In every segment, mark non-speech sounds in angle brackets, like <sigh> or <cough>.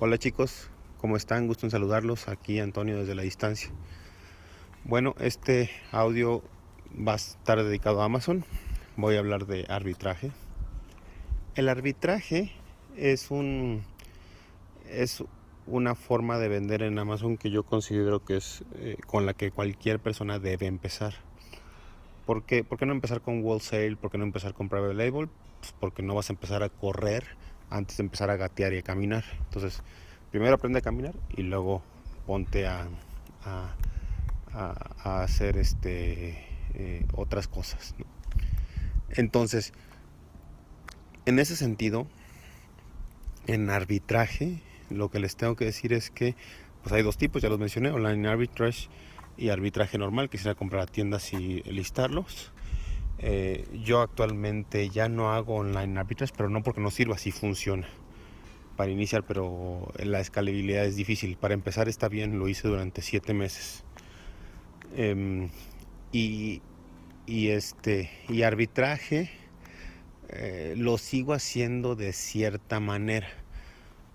Hola chicos, ¿cómo están? Gusto en saludarlos. Aquí Antonio desde la distancia. Bueno, este audio va a estar dedicado a Amazon. Voy a hablar de arbitraje. El arbitraje es un es una forma de vender en Amazon que yo considero que es eh, con la que cualquier persona debe empezar. ¿Por qué? ¿Por qué no empezar con wholesale? ¿Por qué no empezar con private label? Pues porque no vas a empezar a correr antes de empezar a gatear y a caminar. Entonces, primero aprende a caminar y luego ponte a, a, hacer este, eh, otras cosas. Entonces, en ese sentido, en arbitraje, lo que les tengo que decir es que pues hay dos tipos, ya los mencioné, online arbitrage y arbitraje normal, quisiera comprar a tiendas y listarlos. Eh, yo actualmente ya no hago online arbitrage, pero no porque no sirva, así funciona para iniciar, pero la escalabilidad es difícil. Para empezar está bien, lo hice durante siete meses. Em, y, este y arbitraje eh, lo sigo haciendo de cierta manera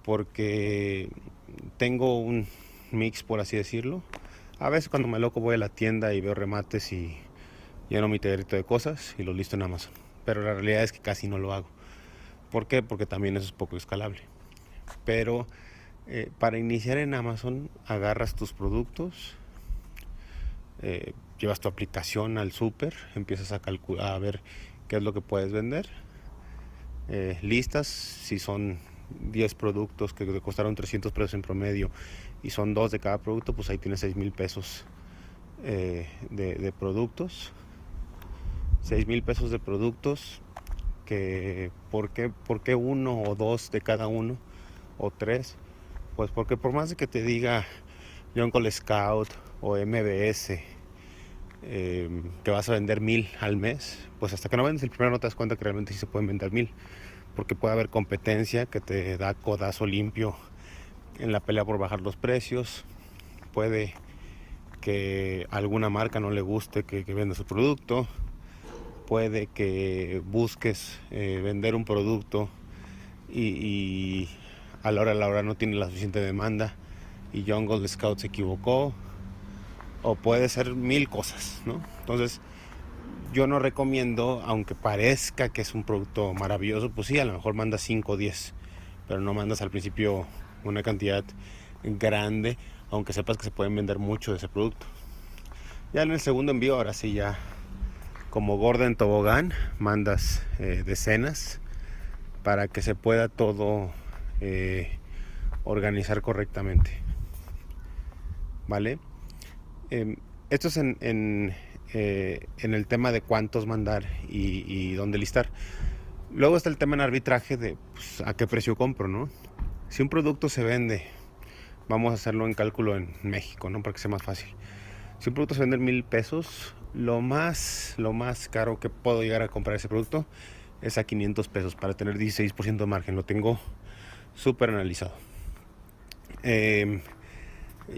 porque tengo un mix por así decirlo a veces cuando me loco voy a la tienda y veo remates y lleno mi tegrito de cosas y lo listo en Amazon pero la realidad es que casi no lo hago ¿por qué? porque también eso es poco escalable pero eh, para iniciar en Amazon agarras tus productos eh, llevas tu aplicación al súper, empiezas a a ver qué es lo que puedes vender. Eh, listas, si son 10 productos que te costaron 300 pesos en promedio y son dos de cada producto, pues ahí tienes 6 mil pesos de, productos. 6 mil pesos de productos que ¿por qué, ¿por qué uno o dos de cada uno o tres? Pues porque por más de que te diga John Cole Scout o MBS Em, que vas a vender mil al mes, pues hasta que no vendes el primero no te das cuenta que realmente sí se pueden vender mil, porque puede haber competencia que te da codazo limpio en la pelea por bajar los precios, puede que alguna marca no le guste que, venda su producto, puede que busques eh, vender un producto y, a la hora a la hora no tiene la suficiente demanda y Jungle Scout se equivocó o puede ser mil cosas, ¿no? Entonces, yo no recomiendo, aunque parezca que es un producto maravilloso, pues sí, a lo mejor mandas 5 o 10, pero no mandas al principio una cantidad grande, aunque sepas que se pueden vender mucho de ese producto. Ya en el segundo envío, ahora sí ya como gorda en tobogán, mandas eh, decenas para que se pueda todo eh, organizar correctamente. ¿Vale? Em, esto es en, eh, en, el tema de cuántos mandar y, dónde listar. Luego está el tema en arbitraje de pues, a qué precio compro, ¿no? Si un producto se vende, vamos a hacerlo en cálculo en México, ¿no? Para que sea más fácil. Si un producto se vende en mil pesos, lo más, lo más caro que puedo llegar a comprar ese producto es a 500 pesos para tener 16% de margen. Lo tengo súper analizado. Eh,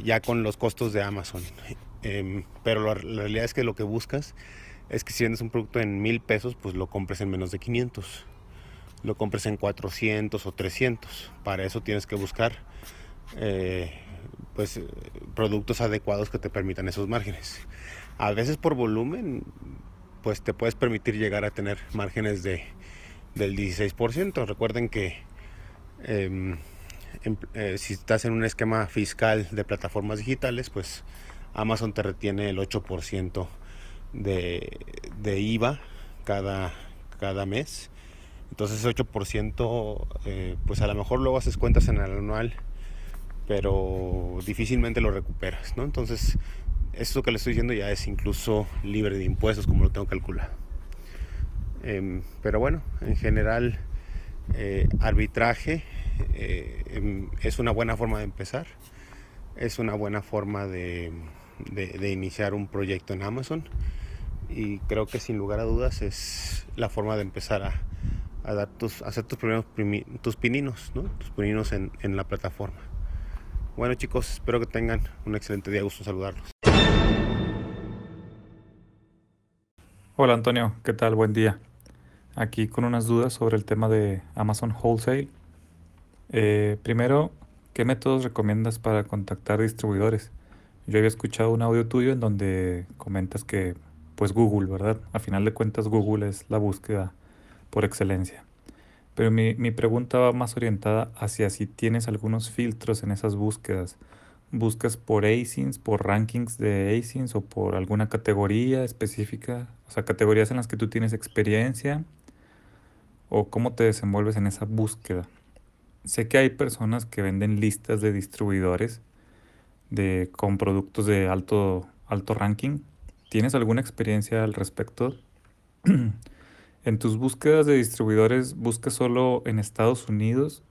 ya con los costos de Amazon. Em, pero la, realidad es que lo que buscas es que si vendes un producto en mil pesos, pues lo compres en menos de 500. Lo compres en 400 o 300. Para eso tienes que buscar eh, pues, productos adecuados que te permitan esos márgenes. A veces por volumen, pues te puedes permitir llegar a tener márgenes de, del 16%. Recuerden que... Em, eh, si estás en un esquema fiscal de plataformas digitales, pues Amazon te retiene el 8% de, de, IVA cada, cada mes. Entonces ese 8%, eh, pues a lo mejor luego haces cuentas en el anual, pero difícilmente lo recuperas, ¿no? Entonces, esto que le estoy diciendo ya es incluso libre de impuestos, como lo tengo calculado. Em, pero bueno, en general, eh, arbitraje eh, em, es una buena forma de empezar, es una buena forma de, iniciar un proyecto en Amazon y creo que sin lugar a dudas es la forma de empezar a, dar tus, hacer tus primeros tus pininos, tus pininos en, la plataforma. Bueno chicos, espero que tengan un excelente día, gusto saludarlos. Hola Antonio, ¿qué tal? Buen día. Aquí con unas dudas sobre el tema de Amazon Wholesale eh, primero, ¿qué métodos recomiendas para contactar distribuidores? Yo había escuchado un audio tuyo en donde comentas que, pues Google, ¿verdad? A final de cuentas Google es la búsqueda por excelencia. Pero mi, mi pregunta va más orientada hacia si tienes algunos filtros en esas búsquedas. ¿Buscas por ASINs, por rankings de ASINs o por alguna categoría específica? O sea, categorías en las que tú tienes experiencia o cómo te desenvuelves en esa búsqueda. Sé que hay personas que venden listas de distribuidores de, con productos de alto, alto ranking. ¿Tienes alguna experiencia al respecto? <clears throat> en tus búsquedas de distribuidores, ¿buscas solo en Estados Unidos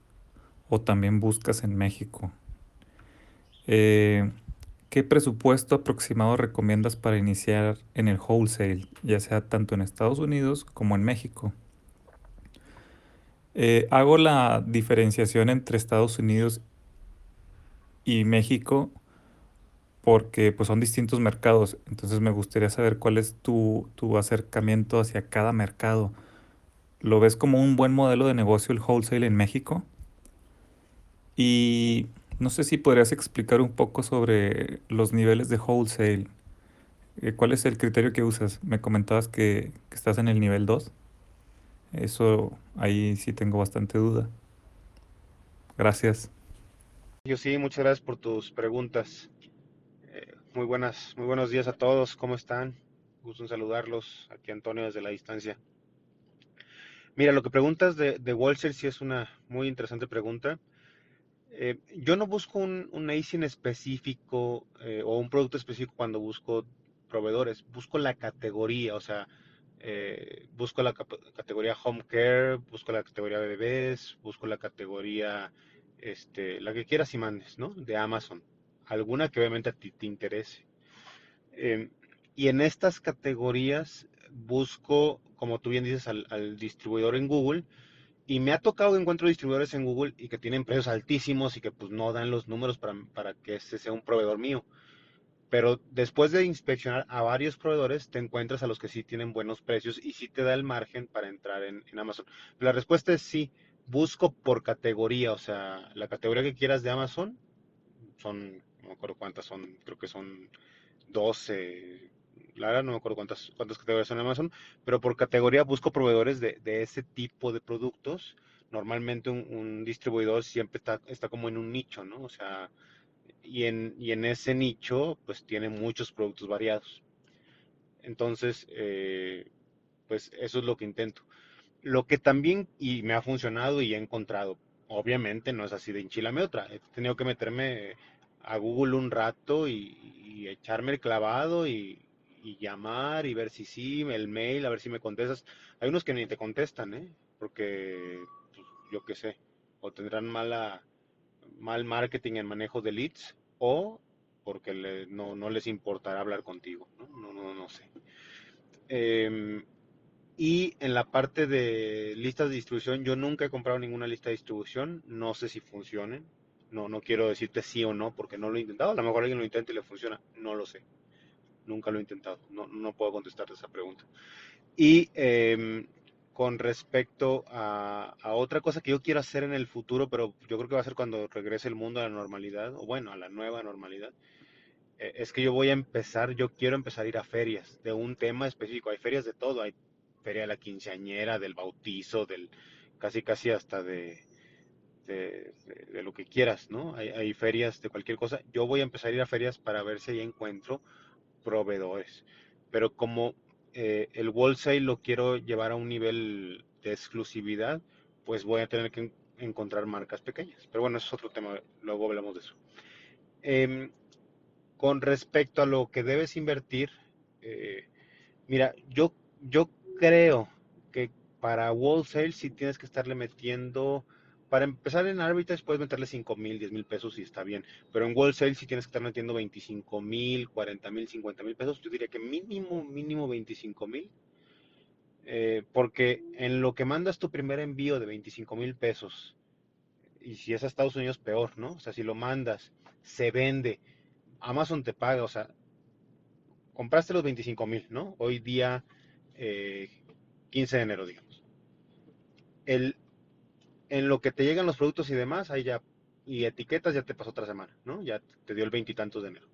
o también buscas en México? Eh, ¿Qué presupuesto aproximado recomiendas para iniciar en el wholesale, ya sea tanto en Estados Unidos como en México? Eh, hago la diferenciación entre Estados Unidos y México porque pues, son distintos mercados. Entonces me gustaría saber cuál es tu, tu acercamiento hacia cada mercado. ¿Lo ves como un buen modelo de negocio el wholesale en México? Y no sé si podrías explicar un poco sobre los niveles de wholesale. Eh, ¿Cuál es el criterio que usas? Me comentabas que, estás en el nivel 2. Eso ahí sí tengo bastante duda. Gracias. Yo sí, muchas gracias por tus preguntas. Eh, muy buenas, muy buenos días a todos. ¿Cómo están? Gusto en saludarlos. Aquí Antonio desde la distancia. Mira, lo que preguntas de, de Wholesale sí es una muy interesante pregunta. Eh, yo no busco un, un ASIN específico eh, o un producto específico cuando busco proveedores. Busco la categoría, o sea, eh, busco la categoría home care, busco la categoría bebés, busco la categoría, este, la que quieras y mandes, ¿no? De Amazon. Alguna que obviamente a ti te interese. Em, y en estas categorías busco, como tú bien dices, al, al, distribuidor en Google. Y me ha tocado que encuentro distribuidores en Google y que tienen precios altísimos y que pues no dan los números para, para que este sea un proveedor mío. Pero después de inspeccionar a varios proveedores, te encuentras a los que sí tienen buenos precios y sí te da el margen para entrar en, en Amazon. La respuesta es sí. Busco por categoría, o sea, la categoría que quieras de Amazon, son, no me acuerdo cuántas son, creo que son 12, la verdad no me acuerdo cuántas, cuántas categorías son en Amazon, pero por categoría busco proveedores de, de ese tipo de productos. Normalmente un, un distribuidor siempre está, está, como en un nicho, ¿no? O sea, y en, y en ese nicho pues tiene muchos productos variados. Entonces, eh, pues eso es lo que intento. Lo que también, y me ha funcionado y he encontrado, obviamente no es así de enchilame otra, he tenido que meterme a Google un rato y, y echarme el clavado y, y, llamar y ver si sí, el mail, a ver si me contestas. Hay unos que ni te contestan, ¿eh? Porque, pues, yo qué sé, o tendrán mala mal marketing en manejo de leads o porque le, no, no, les importará hablar contigo, no, no, no, no sé. Eh, y en la parte de listas de distribución, yo nunca he comprado ninguna lista de distribución, no sé si funcionen, no, no quiero decirte sí o no porque no lo he intentado, a lo mejor alguien lo intenta y le funciona, no lo sé, nunca lo he intentado, no, no puedo contestarte esa pregunta. Y eh, con respecto a, a, otra cosa que yo quiero hacer en el futuro, pero yo creo que va a ser cuando regrese el mundo a la normalidad, o bueno, a la nueva normalidad, eh, es que yo voy a empezar, yo quiero empezar a ir a ferias de un tema específico. Hay ferias de todo, hay feria de la quinceañera, del bautizo, del casi casi hasta de, de, de, de lo que quieras, ¿no? Hay, hay ferias de cualquier cosa. Yo voy a empezar a ir a ferias para ver si ahí encuentro proveedores. Pero como eh, el wholesale lo quiero llevar a un nivel de exclusividad, pues voy a tener que en encontrar marcas pequeñas. Pero bueno, eso es otro tema, luego hablamos de eso. Eh, con respecto a lo que debes invertir, eh, mira, yo, yo creo que para wholesale sí tienes que estarle metiendo para empezar en arbitrage puedes meterle 5 mil, 10 mil pesos y está bien. Pero en wholesale sí tienes que estar metiendo 25 mil, 40 mil, 50 mil pesos. Yo diría que mínimo, mínimo 25 mil. Eh, porque en lo que mandas tu primer envío de 25 mil pesos, y si es a Estados Unidos, peor, ¿no? O sea, si lo mandas, se vende, Amazon te paga, o sea, compraste los 25 mil, ¿no? Hoy día eh, 15 de enero, digamos. El, en lo que te llegan los productos y demás, ahí ya y etiquetas ya te pasó otra semana, ¿no? Ya te dio el veintitantos de enero.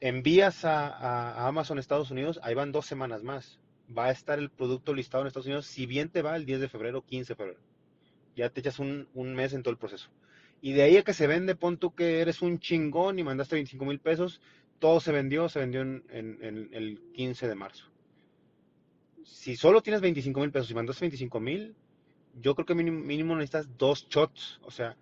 Envías a, a, Amazon Estados Unidos, ahí van dos semanas más. Va a estar el producto listado en Estados Unidos, si bien te va el 10 de febrero, 15 de febrero. Ya te echas un, un mes en todo el proceso. Y de ahí a que se vende, pon tú que eres un chingón y mandaste 25 mil pesos, todo se vendió, se vendió en, en, el 15 de marzo. Si solo tienes 25 mil pesos y mandaste 25 mil, yo creo que mínimo, mínimo, necesitas dos shots, o sea,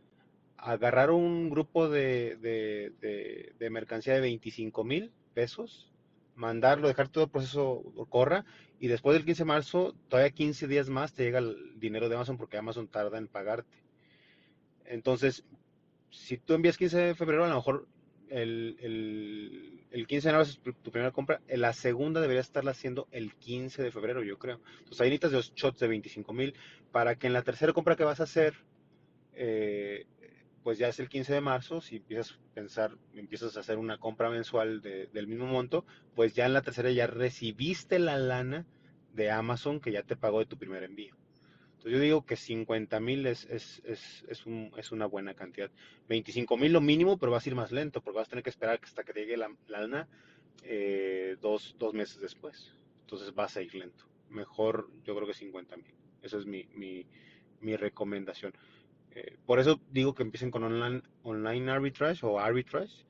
agarrar un grupo de, de, de, mercancía de 25 mil pesos, mandarlo, dejar todo el proceso corra y después del 15 de marzo, todavía 15 días más te llega el dinero de Amazon porque Amazon tarda en pagarte. Entonces, si tú envías 15 de febrero, a lo mejor el, el, 15 de enero es tu primera compra, la segunda debería estarla haciendo el 15 de febrero, yo creo. Entonces ahí necesitas dos shots de 25 mil para que en la tercera compra que vas a hacer, eh, pues ya es el 15 de marzo, si empiezas a pensar, empiezas a hacer una compra mensual del mismo monto, pues ya en la tercera ya recibiste la lana de Amazon que ya te pagó de tu primer envío. Entonces yo digo que 50 mil es, es, es, es, un, es una buena cantidad. 25 mil lo mínimo, pero vas a ir más lento, porque vas a tener que esperar hasta que llegue la, lana eh, dos, dos, meses después. Entonces vas a ir lento. Mejor yo creo que 50 mil. Esa es mi, mi, mi recomendación. Eh, por eso digo que empiecen con online, online arbitrage o arbitrage,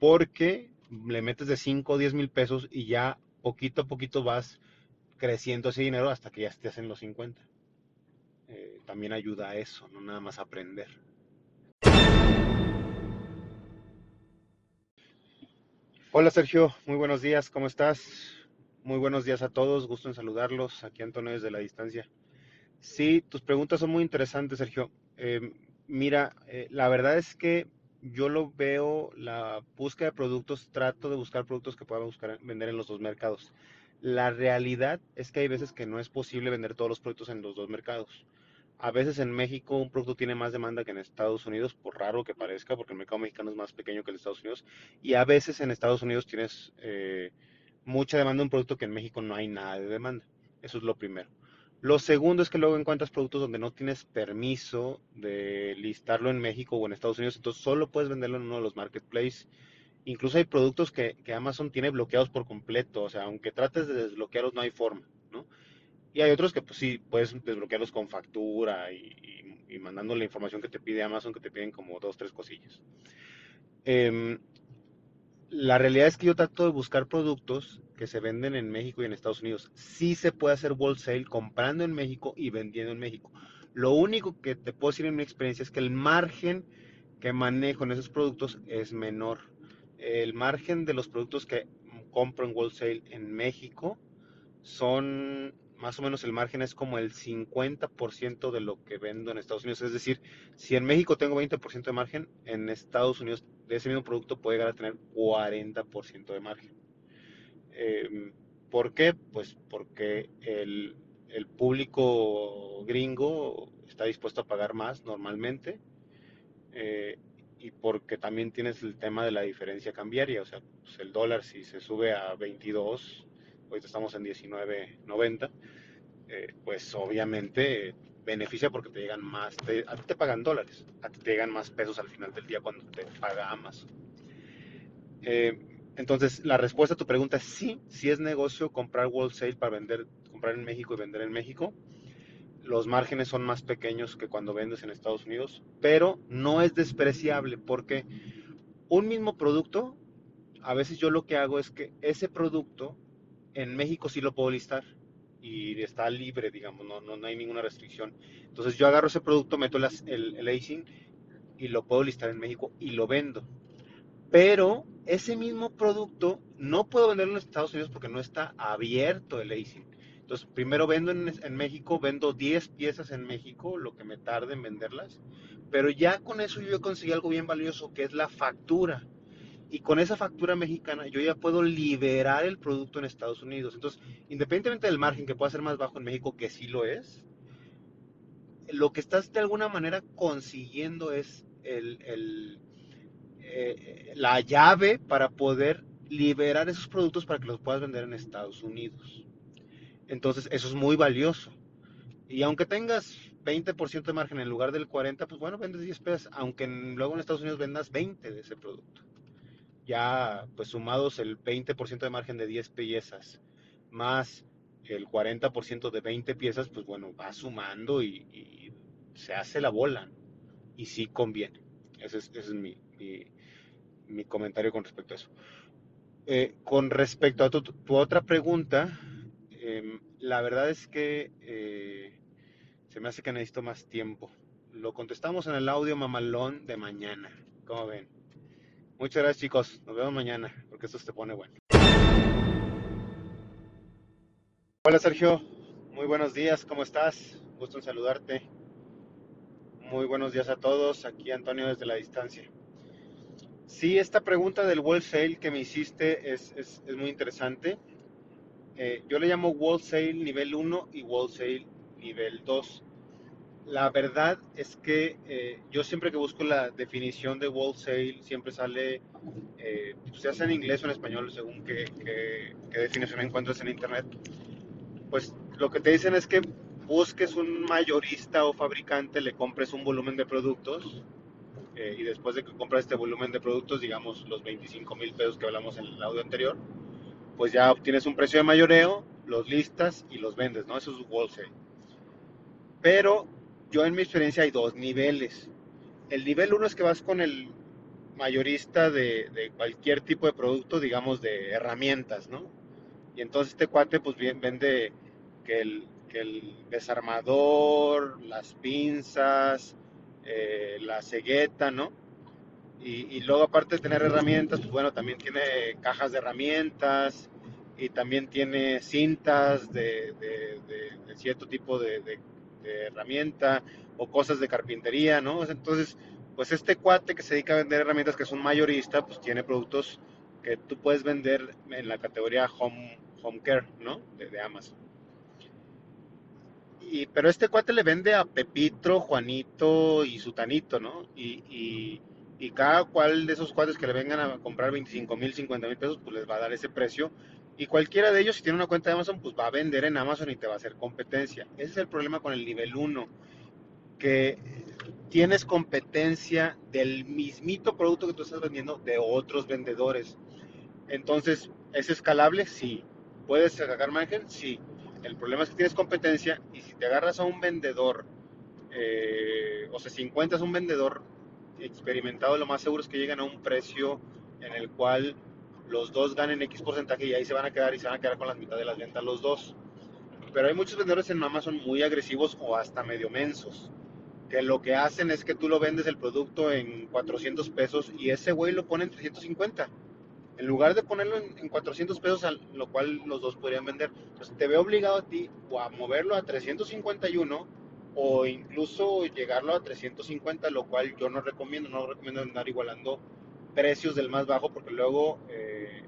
porque le metes de 5 o 10 mil pesos y ya poquito a poquito vas creciendo ese dinero hasta que ya estés en los 50 también ayuda a eso, no nada más aprender. Hola Sergio, muy buenos días, ¿cómo estás? Muy buenos días a todos, gusto en saludarlos, aquí Antonio desde la distancia. Sí, tus preguntas son muy interesantes, Sergio. Eh, mira, eh, la verdad es que yo lo veo, la búsqueda de productos, trato de buscar productos que pueda buscar, vender en los dos mercados. La realidad es que hay veces que no es posible vender todos los productos en los dos mercados. A veces en México un producto tiene más demanda que en Estados Unidos, por raro que parezca, porque el mercado mexicano es más pequeño que el de Estados Unidos. Y a veces en Estados Unidos tienes eh, mucha demanda de un producto que en México no hay nada de demanda. Eso es lo primero. Lo segundo es que luego encuentras productos donde no tienes permiso de listarlo en México o en Estados Unidos, entonces solo puedes venderlo en uno de los marketplaces. Incluso hay productos que, que Amazon tiene bloqueados por completo, o sea, aunque trates de desbloquearlos no hay forma. Y hay otros que pues sí, puedes desbloquearlos con factura y, y, mandando la información que te pide Amazon, que te piden como dos, tres cosillas. Em, la realidad es que yo trato de buscar productos que se venden en México y en Estados Unidos. Sí se puede hacer wholesale comprando en México y vendiendo en México. Lo único que te puedo decir en mi experiencia es que el margen que manejo en esos productos es menor. El margen de los productos que compro en wholesale en México son más o menos el margen es como el 50% de lo que vendo en Estados Unidos. Es decir, si en México tengo 20% de margen, en Estados Unidos de ese mismo producto puede llegar a tener 40% de margen. Em, ¿Por qué? Pues porque el, público gringo está dispuesto a pagar más normalmente eh, y porque también tienes el tema de la diferencia cambiaria. O sea, pues el dólar si se sube a 22 ahorita estamos en 19.90, eh, pues obviamente beneficia porque te llegan más, a ti te pagan dólares, a ti te llegan más pesos al final del día cuando te paga Amazon. Eh, entonces, la respuesta a tu pregunta es sí, sí es negocio comprar wholesale para vender, comprar en México y vender en México. Los márgenes son más pequeños que cuando vendes en Estados Unidos, pero no es despreciable porque un mismo producto, a veces yo lo que hago es que ese producto en México sí lo puedo listar y está libre, digamos, no, no, hay ninguna restricción. Entonces yo agarro ese producto, meto el, el y lo puedo listar en México y lo vendo. Pero ese mismo producto no puedo venderlo en Estados Unidos porque no está abierto el ASIN. Entonces, primero vendo en, en, México, vendo 10 piezas en México, lo que me tarde en venderlas. Pero ya con eso yo conseguí algo bien valioso, que es la factura y con esa factura mexicana yo ya puedo liberar el producto en Estados Unidos. Entonces, independientemente del margen que pueda ser más bajo en México, que sí lo es, lo que estás de alguna manera consiguiendo es eh, la llave para poder liberar esos productos para que los puedas vender en Estados Unidos. Entonces, eso es muy valioso. Y aunque tengas 20% de margen en lugar del 40%, pues bueno, vendes 10 piezas, aunque luego en Estados Unidos vendas 20 de ese producto. Ya, pues sumados el 20% de margen de 10 piezas, más el 40% de 20 piezas, pues bueno, va sumando y, se hace la bola. Y sí conviene. Ese es, mi, comentario con respecto a eso. Eh, con respecto a tu, otra pregunta, em, la verdad es que eh, se me hace que necesito más tiempo. Lo contestamos en el audio mamalón de mañana. ¿Cómo ven? Muchas gracias chicos. Nos vemos mañana porque esto se pone bueno. Hola Sergio, muy buenos días, ¿cómo estás? Gusto en saludarte. Muy buenos días a todos, aquí Antonio desde la distancia. Sí, esta pregunta del wholesale que me hiciste es, muy interesante. Eh, yo le llamo wholesale nivel 1 y wholesale nivel 2. La verdad es que eh, yo siempre que busco la definición de wholesale, siempre sale, eh, pues, se hace en inglés o en español, según qué, qué definición encuentres en internet pues lo que te dicen es que busques un mayorista o fabricante, le compres un volumen de productos eh, y después de que compras este volumen de productos, digamos los 25 mil pesos que hablamos en el audio anterior, pues ya obtienes un precio de mayoreo, los listas y los vendes, ¿no? Eso es wholesale. Pero yo en mi experiencia hay dos niveles. El nivel uno es que vas con el mayorista de, de cualquier tipo de producto, digamos de herramientas, ¿no? Y entonces este cuate pues bien vende que el, desarmador, las pinzas, eh, la cegueta, ¿no? Y, luego aparte de tener herramientas, pues bueno, también tiene cajas de herramientas y también tiene cintas de, cierto tipo de, herramienta o cosas de carpintería, ¿no? Entonces, pues este cuate que se dedica a vender herramientas, que es un mayorista, pues tiene productos que tú puedes vender en la categoría home, home care, ¿no? de Amazon pero este cuate le vende a Pepitro, Juanito y Sutanito, ¿no? Y, cada cual de esos cuates que le vengan a comprar 25 mil, 50 mil pesos, pues les va a dar ese precio. Y cualquiera de ellos, si tiene una cuenta de Amazon, pues va a vender en Amazon y te va a hacer competencia. Ese es el problema con el nivel 1, que tienes competencia del mismito producto que tú estás vendiendo de otros vendedores. Entonces, ¿es escalable? Sí. ¿Puedes sacar margen? Sí el problema es que tienes competencia y si te agarras a un vendedor, eh, o sea, si encuentras un vendedor experimentado, lo más seguro es que lleguen a un precio en el cual los dos ganen X porcentaje y ahí se van a quedar y se van a quedar con la mitad de las ventas los dos. Pero hay muchos vendedores en Amazon muy agresivos o hasta medio mensos, que lo que hacen es que tú lo vendes el producto en 400 pesos y ese güey lo pone en 350 en lugar de ponerlo en, 400 pesos, a lo cual los dos podrían vender, pues te veo obligado a ti o a moverlo a 351 o incluso llegarlo a 350, lo cual yo no recomiendo, no recomiendo andar igualando precios del más bajo porque luego eh,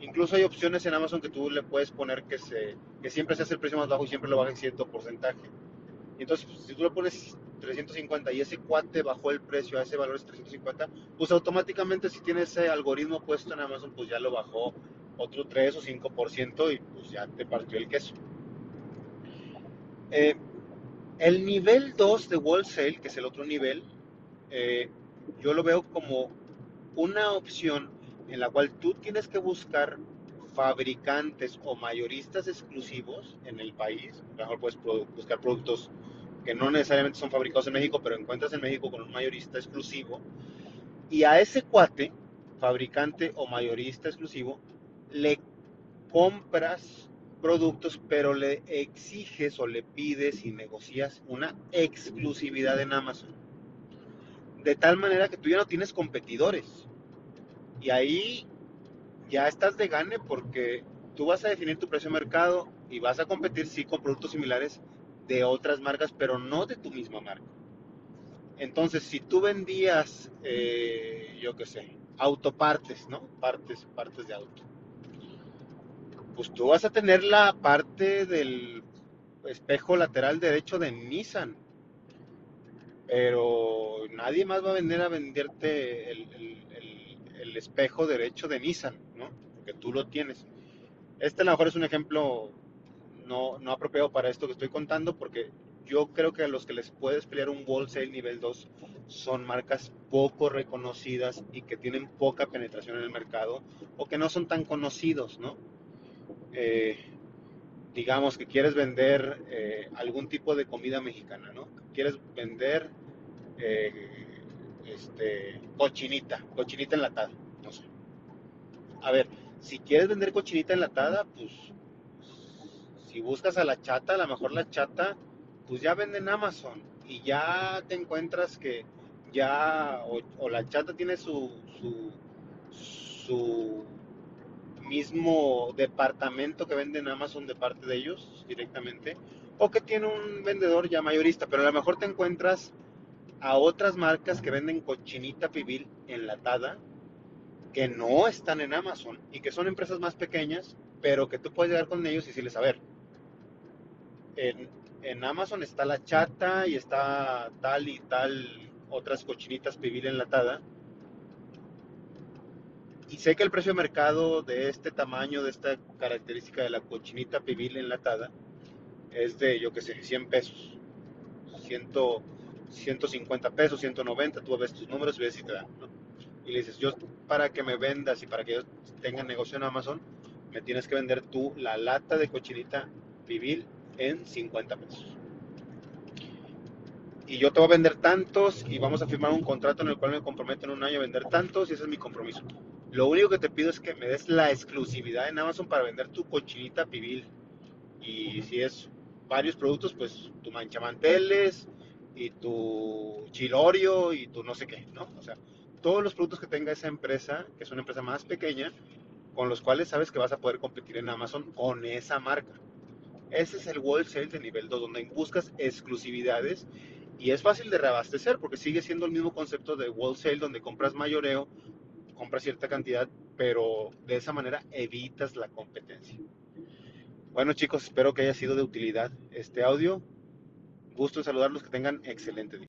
incluso hay opciones en Amazon que tú le puedes poner que, se, que siempre se hace el precio más bajo y siempre lo baja en cierto porcentaje. Y entonces, pues, si tú lo pones 350 y ese cuate bajó el precio a ese valor es 350, pues automáticamente si tiene ese algoritmo puesto en Amazon, pues ya lo bajó otro 3 o 5% y pues ya te partió el queso. Eh, el nivel 2 de wholesale, que es el otro nivel, eh, yo lo veo como una opción en la cual tú tienes que buscar fabricantes o mayoristas exclusivos en el país. Mejor puedes buscar productos que no necesariamente son fabricados en México, pero encuentras en México con un mayorista exclusivo. Y a ese cuate, fabricante o mayorista exclusivo, le compras productos, pero le exiges o le pides y negocias una exclusividad en Amazon. De tal manera que tú ya no tienes competidores. Y ahí ya estás de gane porque tú vas a definir tu precio de mercado y vas a competir sí con productos similares de otras marcas, pero no de tu misma marca. Entonces, si tú vendías, eh, yo qué sé, autopartes, ¿no? Partes, partes de auto. Pues tú vas a tener la parte del espejo lateral derecho de Nissan. Pero nadie más va a vender a venderte el, el espejo derecho de Nissan, ¿no? Porque tú lo tienes. Este a lo mejor es un ejemplo no, no apropiado para esto que estoy contando porque yo creo que a los que les puedes pelear un wholesale nivel 2 son marcas poco reconocidas y que tienen poca penetración en el mercado o que no son tan conocidos, ¿no? Eh, digamos que quieres vender eh, algún tipo de comida mexicana, ¿no? Quieres vender eh, este, cochinita, cochinita enlatada, no sé. A ver, si quieres vender cochinita enlatada, pues si buscas a la chata, a lo mejor la chata, pues ya vende en Amazon y ya te encuentras que ya, o, la chata tiene su, su, su mismo departamento que vende en Amazon de parte de ellos directamente, o que tiene un vendedor ya mayorista, pero a lo mejor te encuentras a otras marcas que venden cochinita pibil enlatada que no están en Amazon y que son empresas más pequeñas, pero que tú puedes llegar con ellos y decirles, a ver, en, en Amazon está la chata y está tal y tal otras cochinitas pibil enlatada. Y sé que el precio de mercado de este tamaño, de esta característica de la cochinita pibil enlatada, es de, yo qué sé, 100 pesos. 100, 150 pesos, 190, tú ves tus números y ves si te dan, Y le dices, yo para que me vendas y para que yo tenga negocio en Amazon, me tienes que vender tú la lata de cochinita pibil en 50 pesos. Y yo te voy a vender tantos y vamos a firmar un contrato en el cual me comprometo en un año a vender tantos y ese es mi compromiso. Lo único que te pido es que me des la exclusividad en Amazon para vender tu cochinita pibil. Y si es varios productos, pues tu manchamanteles y tu chilorio y tu no sé qué, ¿no? O sea, todos los productos que tenga esa empresa, que es una empresa más pequeña, con los cuales sabes que vas a poder competir en Amazon con esa marca. Ese es el wholesale de nivel 2, donde buscas exclusividades y es fácil de reabastecer porque sigue siendo el mismo concepto de wholesale, donde compras mayoreo, compras cierta cantidad, pero de esa manera evitas la competencia. Bueno chicos, espero que haya sido de utilidad este audio. Gusto en saludarlos, que tengan excelente día.